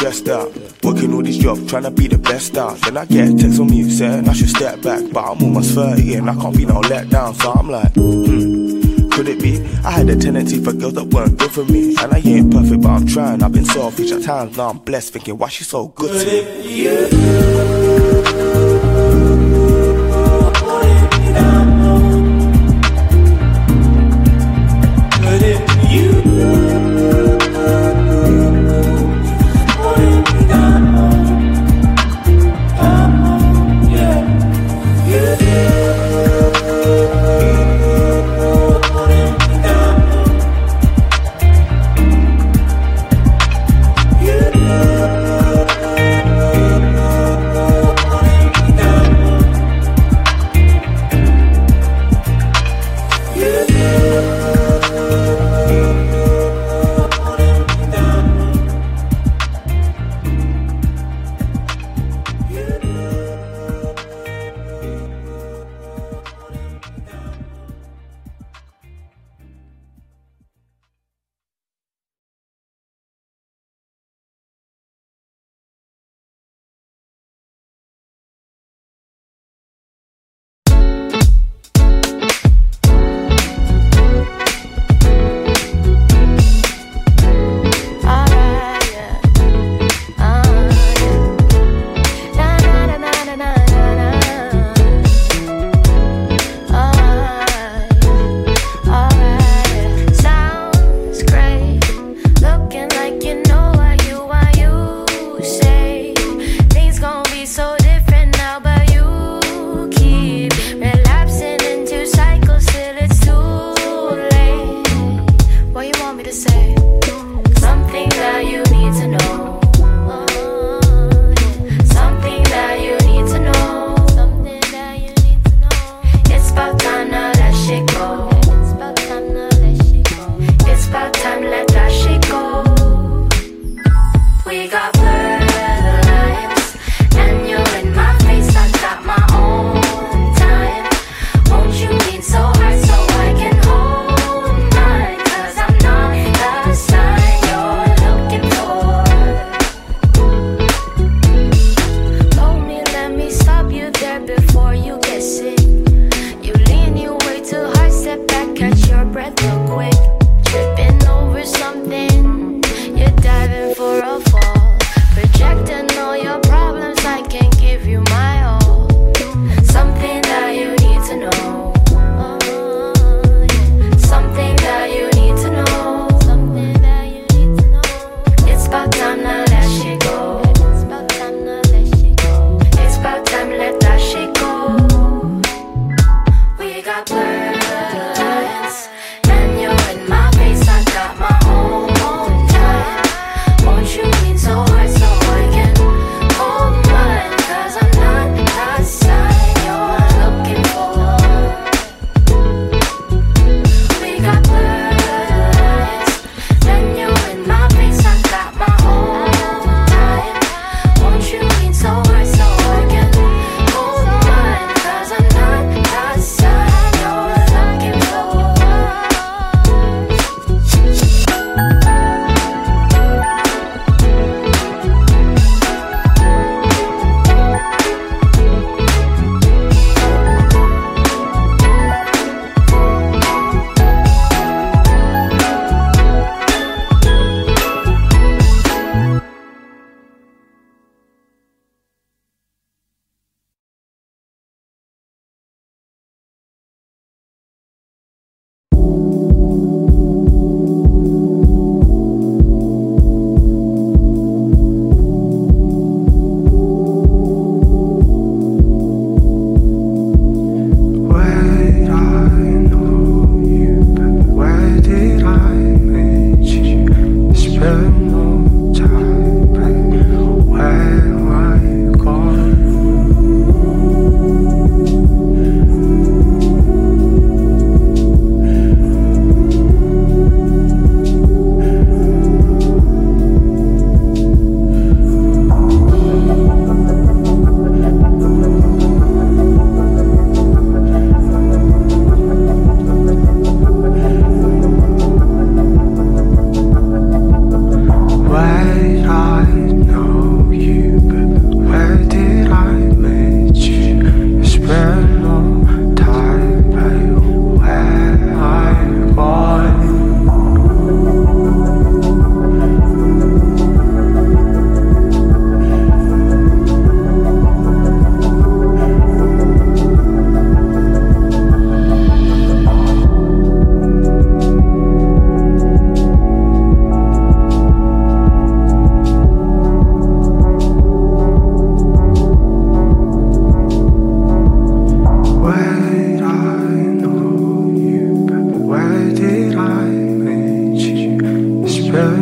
Stressed out. Working all these jobs, trying to be the best out. Then I get text on me saying I should step back. But I'm almost 30 and I can't be no letdown. So I'm like, hmm, could it be? I had a tendency for girls that weren't good for me. And I ain't perfect, but I'm trying. I've been selfish at times, now I'm blessed, thinking why she so good to me. Amen.